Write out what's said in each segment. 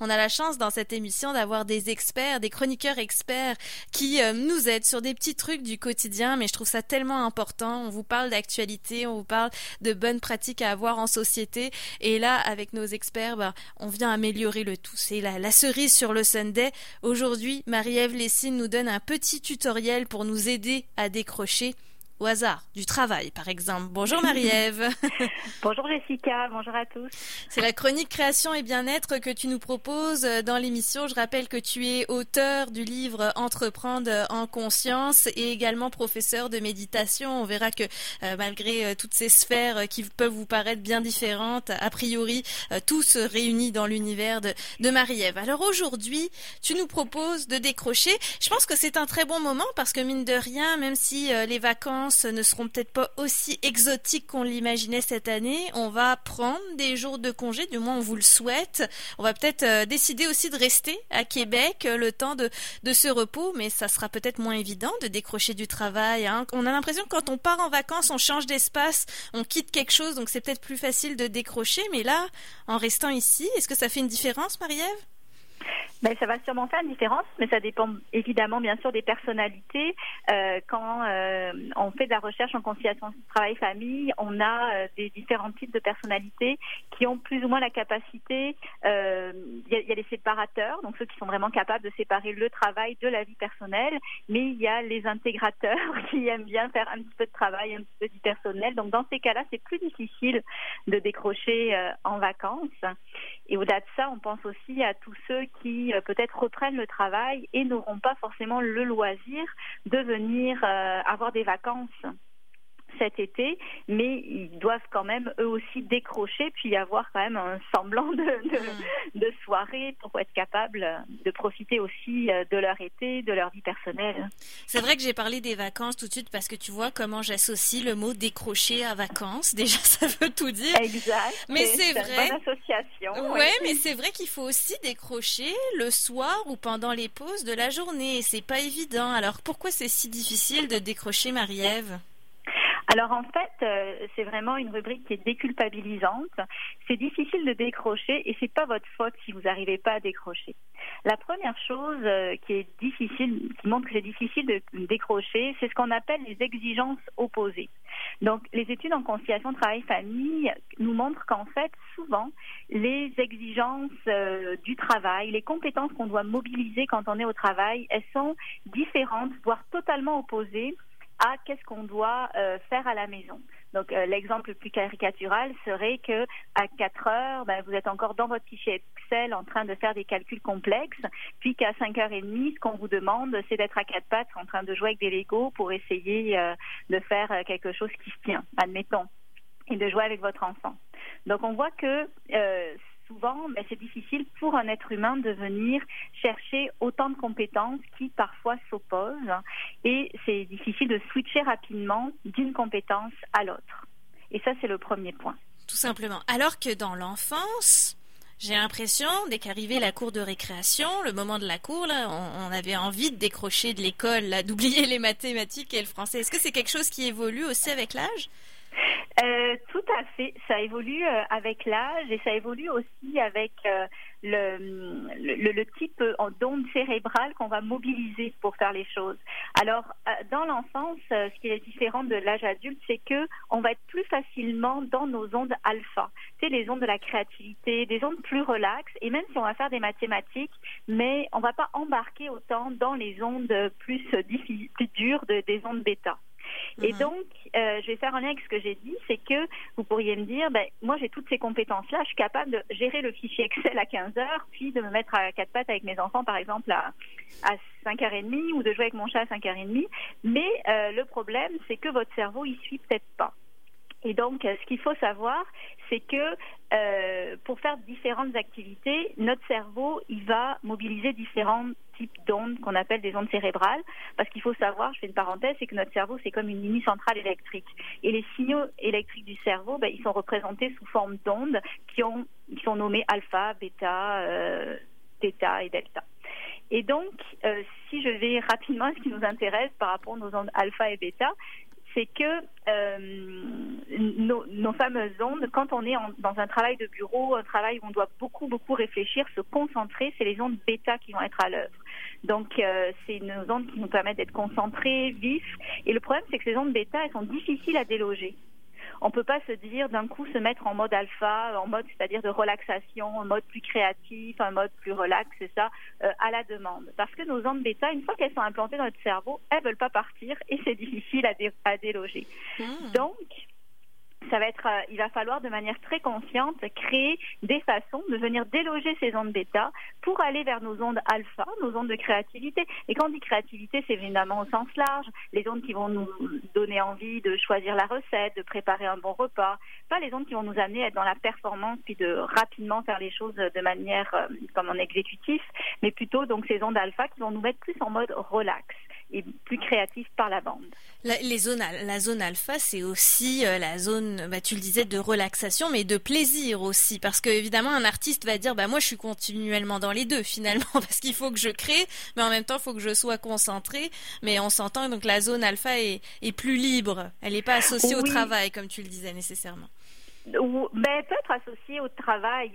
On a la chance dans cette émission d'avoir des experts, des chroniqueurs experts qui euh, nous aident sur des petits trucs du quotidien, mais je trouve ça tellement important. On vous parle d'actualité, on vous parle de bonnes pratiques à avoir en société, et là, avec nos experts, bah, on vient améliorer le tout. C'est la, la, cerise sur le Sunday. Aujourd'hui, Marie-Ève Lessine nous donne un petit tutoriel pour nous aider à décrocher au hasard, du travail par exemple. Bonjour Marie-Ève. bonjour Jessica, bonjour à tous. C'est la chronique création et bien-être que tu nous proposes dans l'émission. Je rappelle que tu es auteur du livre Entreprendre en conscience et également professeur de méditation. On verra que euh, malgré euh, toutes ces sphères qui peuvent vous paraître bien différentes, a priori, euh, tout se réunit dans l'univers de, de Marie-Ève. Alors aujourd'hui, tu nous proposes de décrocher. Je pense que c'est un très bon moment parce que mine de rien, même si les vacances ne seront peut-être pas aussi exotiques qu'on l'imaginait cette année. On va prendre des jours de congé, du moins on vous le souhaite. On va peut-être euh, décider aussi de rester à Québec euh, le temps de, de ce repos, mais ça sera peut-être moins évident de décrocher du travail. Hein. On a l'impression que quand on part en vacances, on change d'espace, on quitte quelque chose, donc c'est peut-être plus facile de décrocher. Mais là, en restant ici, est-ce que ça fait une différence, Marie-Ève? Ben, ça va sûrement faire une différence, mais ça dépend évidemment bien sûr des personnalités. Euh, quand euh, on fait de la recherche en conciliation travail-famille, on a euh, des différents types de personnalités qui ont plus ou moins la capacité. Il y, y, a les séparateurs, donc ceux qui sont vraiment capables de séparer le travail de la vie personnelle, mais il y a les intégrateurs qui aiment bien faire un petit peu de travail, un petit peu du personnel. Donc dans ces cas-là, c'est plus difficile de décrocher en vacances. Et au-delà de ça, on pense aussi à tous ceux qui euh, peut-être reprennent le travail et n'auront pas forcément le loisir de venir euh, avoir des vacances cet été, mais ils doivent quand même eux aussi décrocher puis avoir quand même un semblant de, de, mm. soirée pour être capable de profiter aussi euh, de leur été, de leur vie personnelle. C'est vrai que j'ai parlé des vacances tout de suite parce que tu vois comment j'associe le mot décrocher à vacances. Déjà, ça veut tout dire. Exact. Mais c'est vrai. Une bonne association. Ouais, mais c'est vrai qu'il faut aussi décrocher le soir ou pendant les pauses de la journée. C'est pas évident. Alors pourquoi c'est si difficile de décrocher, Marie-Ève? Alors en fait, euh, c'est vraiment une rubrique qui est déculpabilisante. C'est difficile de décrocher et c'est pas votre faute si vous n'arrivez pas à décrocher. La première chose euh, qui est difficile, qui montre que c'est difficile de décrocher, c'est ce qu'on appelle les exigences opposées. Donc les études en conciliation travail-famille nous montrent qu'en fait, souvent, les exigences euh, du travail, les compétences qu'on doit mobiliser quand on est au travail, elles sont différentes, voire totalement opposées à qu'est-ce qu'on doit euh, faire à la maison. Donc euh, l'exemple le plus caricatural serait que à 4 heures, ben, vous êtes encore dans votre fichier Excel en train de faire des calculs complexes, puis qu'à 5h30, ce qu'on vous demande, c'est d'être à quatre pattes en train de jouer avec des Legos pour essayer euh, de faire quelque chose qui se tient, admettons, et de jouer avec votre enfant. Donc on voit que souvent, mais c'est difficile pour un être humain de venir chercher autant de compétences qui parfois s'opposent et c'est difficile de switcher rapidement d'une compétence à l'autre. Et ça, c'est le premier point. Tout simplement. Alors que dans l'enfance, j'ai l'impression, dès qu'arrivait la cour de récréation, le moment de la cour, là, on, avait envie de décrocher de l'école, d'oublier les mathématiques et le français. Est-ce que c'est quelque chose qui évolue aussi avec l'âge? Euh, tout à fait. Ça évolue euh, avec l'âge et ça évolue aussi avec euh, le, le, le, type d'onde cérébrale qu'on va mobiliser pour faire les choses. Alors, dans l'enfance, ce qui est différent de l'âge adulte, c'est que on va être plus facilement dans nos ondes alpha. C'est les ondes de la créativité, des ondes plus relaxes. Et même si on va faire des mathématiques, mais on va pas embarquer autant dans les ondes plus, plus dures de, des ondes bêta. Et mhm. donc, euh, je vais faire un lien avec ce que j'ai dit, c'est que vous pourriez me dire, ben, moi j'ai toutes ces compétences-là, je suis capable de gérer le fichier Excel à 15 heures, puis de me mettre à quatre pattes avec mes enfants, par exemple, à, à 5h30 ou de jouer avec mon chat à 5h30. Mais euh, le problème, c'est que votre cerveau, il suit peut-être pas. Et donc, euh, ce qu'il faut savoir, c'est que euh, pour faire différentes activités, notre cerveau, il va mobiliser différents types d'ondes qu'on appelle des ondes cérébrales. Parce qu'il faut savoir, je fais une parenthèse, c'est que notre cerveau, c'est comme une mini centrale électrique. Et les signaux électriques du cerveau, ben, ils sont représentés sous forme d'ondes qui, ont, qui sont nommées alpha, bêta, euh, et delta. Et donc, euh, si je vais rapidement à ce qui nous intéresse par rapport aux ondes alpha et bêta, c'est que euh, nos, fameuses ondes, quand on est dans un travail de bureau, un travail où on doit beaucoup, beaucoup réfléchir, se concentrer, c'est les ondes bêta qui vont être à l'œuvre. Donc, euh, c'est nos ondes qui nous permettent d'être concentrés, vifs. Et le problème, c'est que ces ondes bêta, elles sont difficiles à déloger. On ne peut pas se dire d'un coup se mettre en mode alpha, en mode c'est-à-dire de relaxation, en mode plus créatif, un mode plus relax, c'est ça, euh, à la demande. Parce que nos ondes bêta, une fois qu'elles sont implantées dans notre cerveau, elles veulent pas partir et c'est difficile à, déloger. Hmm. Donc, euh, il va falloir de manière très consciente créer des façons de venir déloger ces ondes bêta pour aller vers nos ondes alpha, nos ondes de créativité. Et quand on dit créativité, c'est évidemment au sens large, les ondes qui vont nous donner envie de choisir la recette, de préparer un bon repas, pas les ondes qui vont nous amener à être dans la performance puis de rapidement faire les choses de manière euh, comme en exécutif, mais plutôt donc ces ondes alpha qui vont nous mettre plus en mode relax et plus créatif par la bande. La, les zones, la zone alpha, c'est aussi euh, la zone, bah, tu le disais, de relaxation, mais de plaisir aussi, parce que évidemment, un artiste va dire, bah moi, je suis continuellement dans les deux finalement, parce qu'il faut que je crée, mais en même temps, il faut que je sois concentré. Mais on s'entend, donc la zone alpha est, est plus libre, elle n'est pas associée au travail, comme tu le disais nécessairement. Ben, peut être associé au travail.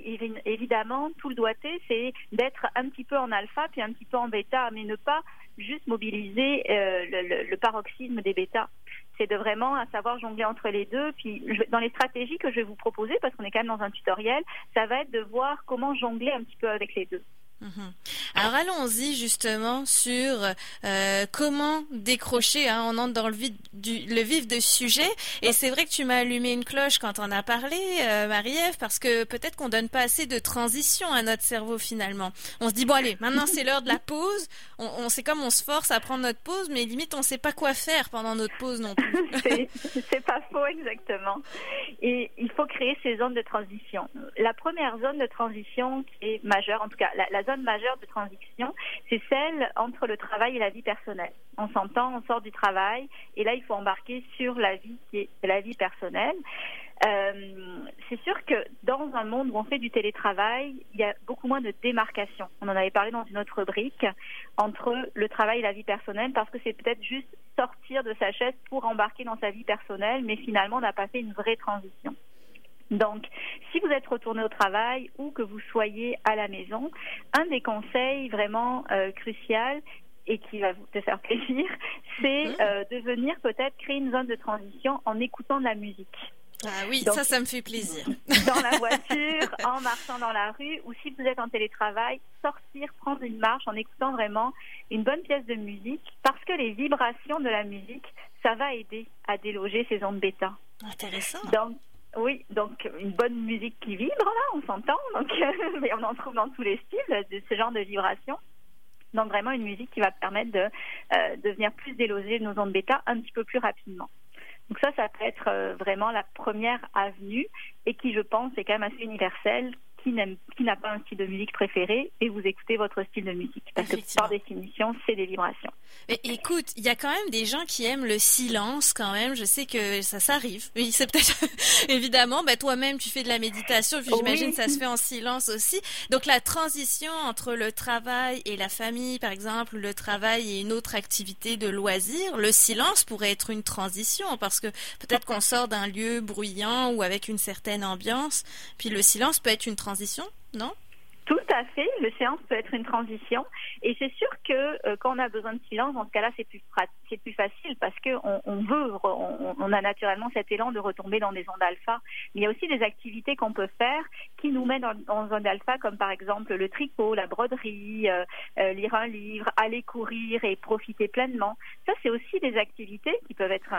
Évidemment, tout le doigté, c'est d'être un petit peu en alpha puis un petit peu en bêta, mais ne pas juste mobiliser euh, le, paroxysme des bêta. C'est de vraiment savoir jongler entre les deux. Puis dans les stratégies que je vais vous proposer, parce qu'on est quand même dans un tutoriel, ça va être de voir comment jongler un petit peu avec les deux. Mhm. Alors allons-y justement sur euh, comment décrocher. Hein, on entre dans le vif du, sujet. Et c'est vrai que tu m'as allumé une cloche quand on a parlé, euh, Marie-Ève, parce que peut-être qu'on donne pas assez de transition à notre cerveau finalement. On se dit bon allez, maintenant c'est l'heure de la pause. On, on sait comme on se force à prendre notre pause, mais limite on sait pas quoi faire pendant notre pause non plus. c'est pas faux exactement. Et il faut créer ces zones de transition. La première zone de transition qui est majeure, en tout cas la zone majeure de transition, c'est celle entre le travail et la vie personnelle. On s'entend, on sort du travail, et là, il faut embarquer sur la vie qui est la vie personnelle. Euh, c'est sûr que dans un monde où on fait du télétravail, il y a beaucoup moins de démarcation. On en avait parlé dans une autre rubrique entre le travail et la vie personnelle parce que c'est peut-être juste sortir de sa chaise pour embarquer dans sa vie personnelle, mais finalement on n'a pas fait une vraie transition. Donc, si vous êtes retourné au travail ou que vous soyez à la maison, un des conseils vraiment euh, crucial et qui va vous faire plaisir, c'est mhm. euh, de venir peut-être créer une zone de transition en écoutant de la musique. Ah oui, ça, ça me fait plaisir. Dans la voiture, en marchant dans la rue, ou si vous êtes en télétravail, sortir, prendre une marche en écoutant vraiment une bonne pièce de musique, parce que les vibrations de la musique, ça va aider à déloger ces ondes bêta. Intéressant. Donc, oui, donc une bonne musique qui vibre, là, on s'entend, donc, mais on en trouve dans tous les styles de ce genre de vibration. Donc vraiment une musique qui va permettre de, euh, venir plus déloger nos ondes bêta un petit peu plus rapidement. Donc ça, ça peut être euh, vraiment la première avenue et qui, je pense, est quand même assez universelle, qui n'a pas un style de musique préféré et vous écoutez votre style de musique parce que par définition c'est des vibrations. Mais écoute, il y a quand même des gens qui aiment le silence quand même. Je sais que ça s'arrive. Oui, c'est peut-être évidemment. Bah, toi-même tu fais de la méditation. J'imagine que ça se fait en silence aussi. Donc la transition entre le travail et la famille, par exemple, le travail et une autre activité de loisir, le silence pourrait être une transition parce que peut-être qu'on sort d'un lieu bruyant ou avec une certaine ambiance, puis le silence peut être une transition transition, non? Tout à fait. Le séance peut être une transition. Et c'est sûr que euh, quand on a besoin de silence, dans ce cas-là, c'est plus, plus facile parce qu'on on veut, on, a naturellement cet élan de retomber dans des ondes alpha. Mais il y a aussi des activités qu'on peut faire qui nous mettent dans, ondes alpha, comme par exemple le tricot, la broderie, euh, euh, lire un livre, aller courir et profiter pleinement. Ça, c'est aussi des activités qui peuvent être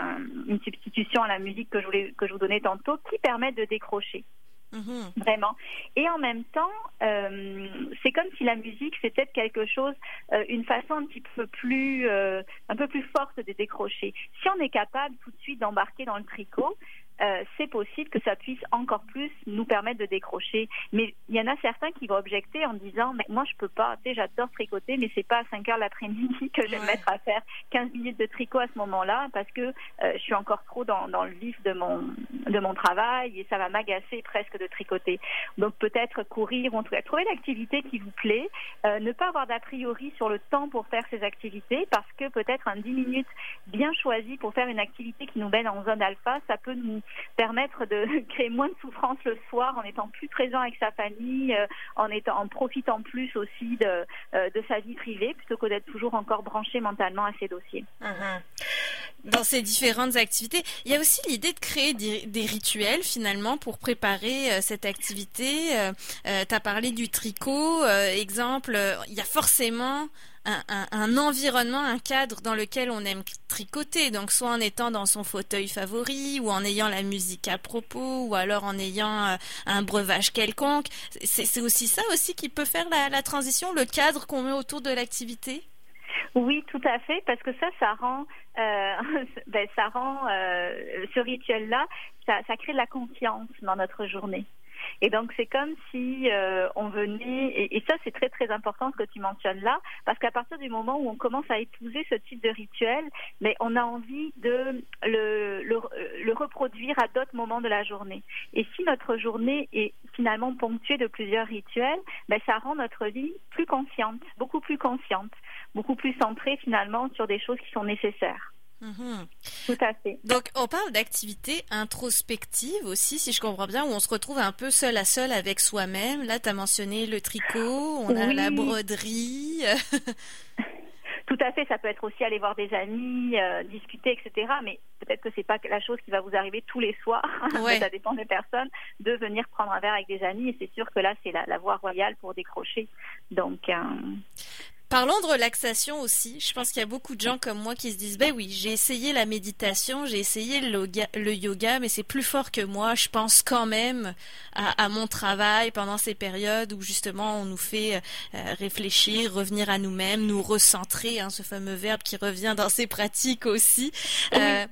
une substitution à la musique que je, voulais, que je vous donnais tantôt, qui permettent de décrocher. Mhm. Vraiment. Et en même temps, euh, c'est comme si la musique c'était quelque chose, euh, une façon un petit peu plus, euh, un peu plus forte de décrocher. Si on est capable tout de suite d'embarquer dans le tricot, euh, c'est possible que ça puisse encore plus nous permettre de décrocher. Mais il y en a certains qui vont objecter en disant mais moi je peux pas, tu sais, j'adore tricoter, mais c'est pas à 5 heures l'après-midi que je vais me mettre à faire 15 minutes de tricot à ce moment-là parce que euh, je suis encore trop dans, dans, le vif de mon de mon travail et ça va m'agacer presque de tricoter. Donc peut-être courir ou en tout cas trouver l'activité qui vous plaît, euh, ne pas avoir d'a priori sur le temps pour faire ces activités parce que peut-être un 10 minutes bien choisi pour faire une activité qui nous mène en zone alpha, ça peut nous permettre de créer moins de souffrance le soir en étant plus présent avec sa famille, euh, en étant en profitant plus aussi de, euh, de sa vie privée plutôt que d'être toujours encore branché mentalement à ses dossiers. Mhm. Dans ces différentes activités, il y a aussi l'idée de créer des, rituels finalement pour préparer euh, cette activité. tu as parlé du tricot, exemple, il y a forcément un, environnement, un cadre dans lequel on aime tricoter. Donc soit en étant dans son fauteuil favori, ou en ayant la musique à propos, ou alors en ayant euh, un breuvage quelconque. C'est aussi ça aussi qui peut faire la, transition, le cadre qu'on met autour de l'activité? Oui, tout à fait, parce que ça, ça rend, euh, ben, ça rend euh, ce rituel-là, ça, ça crée de la confiance dans notre journée. Et donc c'est comme si euh, on venait, et, ça c'est très très important ce que tu mentionnes là, parce qu'à partir du moment où on commence à épouser ce type de rituel, mais on a envie de le, le, le reproduire à d'autres moments de la journée. Et si notre journée est finalement ponctuée de plusieurs rituels, ben, ça rend notre vie plus consciente, beaucoup plus consciente, beaucoup plus centrée finalement sur des choses qui sont nécessaires. Mhm. Tout à fait. Donc, on parle d'activités introspectives aussi, si je comprends bien, où on se retrouve un peu seul à seul avec soi-même. Là, tu as mentionné le tricot, on a la broderie. Tout à fait, ça peut être aussi aller voir des amis, euh, discuter, etc. Mais peut-être que c'est pas la chose qui va vous arriver tous les soirs. ça dépend des personnes de venir prendre un verre avec des amis. Et c'est sûr que là, c'est la, voie royale pour décrocher. Donc, euh, Parlons de relaxation aussi. Je pense qu'il y a beaucoup de gens comme moi qui se disent, ben oui, j'ai essayé la méditation, j'ai essayé le yoga, mais c'est plus fort que moi. Je pense quand même à, mon travail pendant ces périodes où justement on nous fait euh, réfléchir, revenir à nous-mêmes, nous recentrer, hein, ce fameux verbe qui revient dans ces pratiques aussi. Euh,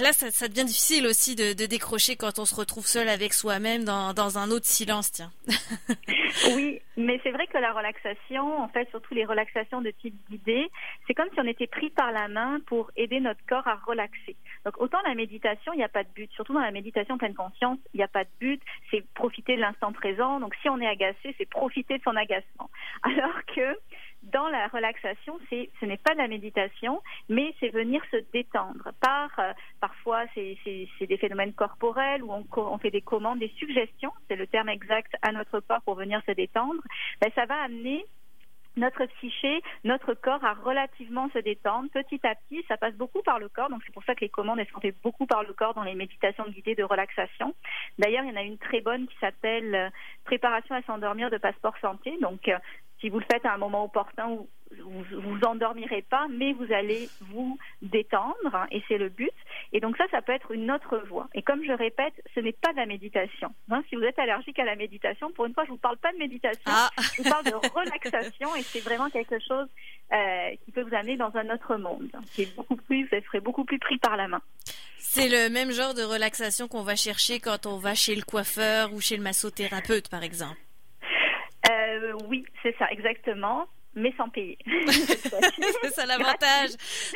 là, ça, devient difficile aussi de, décrocher quand on se retrouve seul avec soi-même dans, dans un autre silence, tiens. oui, mais c'est vrai que la relaxation, en fait, surtout les relaxations de type guidé, c'est comme si on était pris par la main pour aider notre corps à relaxer. Donc autant la méditation, il n'y a pas de but. Surtout dans la méditation pleine conscience, il n'y a pas de but. C'est profiter de l'instant présent. Donc si on est agacé, c'est profiter de son agacement. Alors que dans la relaxation, c'est, ce n'est pas de la méditation, mais c'est venir se détendre. Par, euh, parfois, c'est, des phénomènes corporels où on, on, fait des commandes, des suggestions, c'est le terme exact à notre corps pour venir se détendre. Ben, ça va amener notre psyché, notre corps à relativement se détendre petit à petit. Ça passe beaucoup par le corps, donc c'est pour ça que les commandes sont faites beaucoup par le corps dans les méditations guidées de relaxation. D'ailleurs, il y en a une très bonne qui s'appelle euh, Préparation à s'endormir de passeport santé. Donc, euh, si vous le faites à un moment opportun vous vous endormirez pas, mais vous allez vous détendre, hein, et c'est le but. Et donc ça, ça peut être une autre voie. Et comme je répète, ce n'est pas de la méditation. Hein. si vous êtes allergique à la méditation, pour une fois, je vous parle pas de méditation, ah. je vous parle de relaxation, et c'est vraiment quelque chose euh, qui peut vous amener dans un autre monde, qui est beaucoup plus, vous serez beaucoup plus pris par la main. C'est le même genre de relaxation qu'on va chercher quand on va chez le coiffeur ou chez le massothérapeute, par exemple. Euh, oui, c'est ça, exactement mais sans payer. c'est ça l'avantage.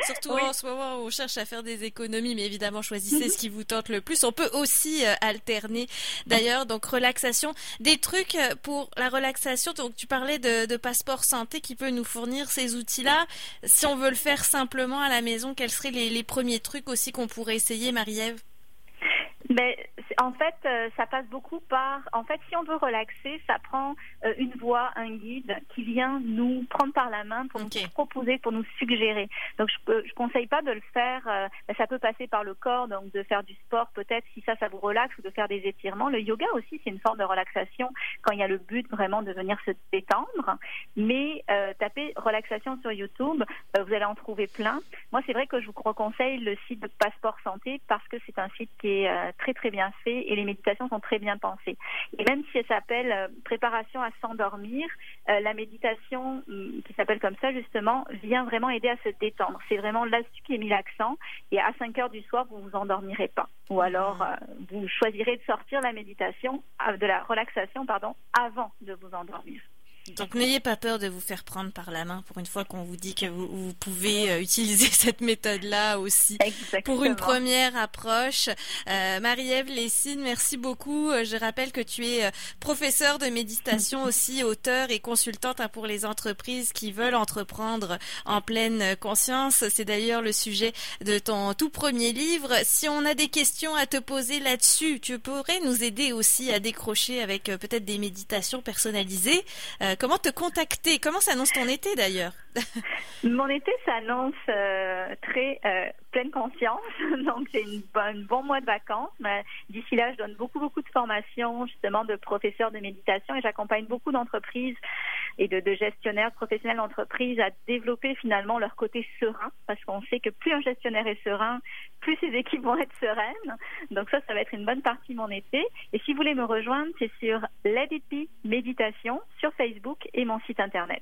Surtout en ce moment où on cherche à faire des économies, mais évidemment choisissez ce qui vous tente le plus. On peut aussi euh, alterner. D'ailleurs, donc relaxation, des trucs euh, pour la relaxation. Donc tu parlais de, passeport santé qui peut nous fournir ces outils-là. Si on veut le faire simplement à la maison, quels seraient les, les premiers trucs aussi qu'on pourrait essayer, Marie-Ève? Mais en fait, euh, ça passe beaucoup par. En fait, si on veut relaxer, ça prend euh, une voix, un guide qui vient nous prendre par la main pour nous proposer, pour nous suggérer. Donc, je ne conseille pas de le faire. Euh, ça peut passer par le corps, donc de faire du sport, peut-être si ça, ça vous relaxe, ou de faire des étirements. Le yoga aussi, c'est une forme de relaxation quand il y a le but vraiment de venir se détendre. Mais tapez relaxation sur YouTube, vous allez en trouver plein. Moi, c'est vrai que je vous conseille le site de Passeport Santé parce que c'est un site qui est très très bien fait et les méditations sont très bien pensées. Et même si elle s'appelle euh, préparation à s'endormir, euh, la méditation mm, qui s'appelle comme ça justement vient vraiment aider à se détendre. C'est vraiment là-dessus qui est mis l'accent. Et à 5 heures du soir, vous vous endormirez pas. Ou alors euh, vous choisirez de sortir la méditation, de la relaxation pardon, avant de vous endormir. Donc n'ayez pas peur de vous faire prendre par la main pour une fois qu'on vous dit que vous, pouvez euh, utiliser cette méthode-là aussi pour une première approche. Euh, Marie-Ève Lessine, merci beaucoup. Euh, je rappelle que tu es professeure de méditation aussi, auteur et consultante hein, pour les entreprises qui veulent entreprendre en pleine conscience. C'est d'ailleurs le sujet de ton tout premier livre. Si on a des questions à te poser là-dessus, tu pourrais nous aider aussi à décrocher avec peut-être des méditations personnalisées comment te contacter? Comment s'annonce ton été d'ailleurs? Mon été s'annonce euh, très euh, pleine conscience, donc c'est une bon mois de vacances. Mais d'ici là, je donne beaucoup beaucoup de formations justement de professeurs de méditation et j'accompagne beaucoup d'entreprises et de, de gestionnaires professionnels d'entreprise à développer finalement leur côté serein parce qu'on sait que plus un gestionnaire est serein, plus ses équipes vont être sereines. Donc ça, ça va être une bonne partie de mon été. Et si vous voulez me rejoindre, c'est sur Let Méditation sur Facebook et mon site internet.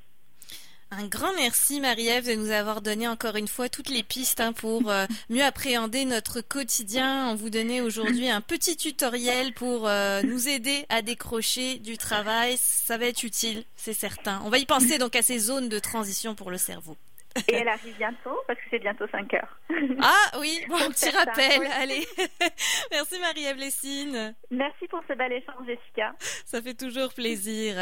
Un grand merci Marie-Ève de nous avoir donné encore une fois toutes les pistes hein, pour euh, mieux appréhender notre quotidien. On vous donnait aujourd'hui un petit tutoriel pour euh, nous aider à décrocher du travail. Ça va être utile, c'est certain. On va y penser donc à ces zones de transition pour le cerveau. Et elle arrive bientôt parce que c'est bientôt 5 heures. Ah oui, bon, un petit rappel. Allez. Merci Marie-Ève Lessine. Merci pour ce bel échange, Jessica. Ça fait toujours plaisir.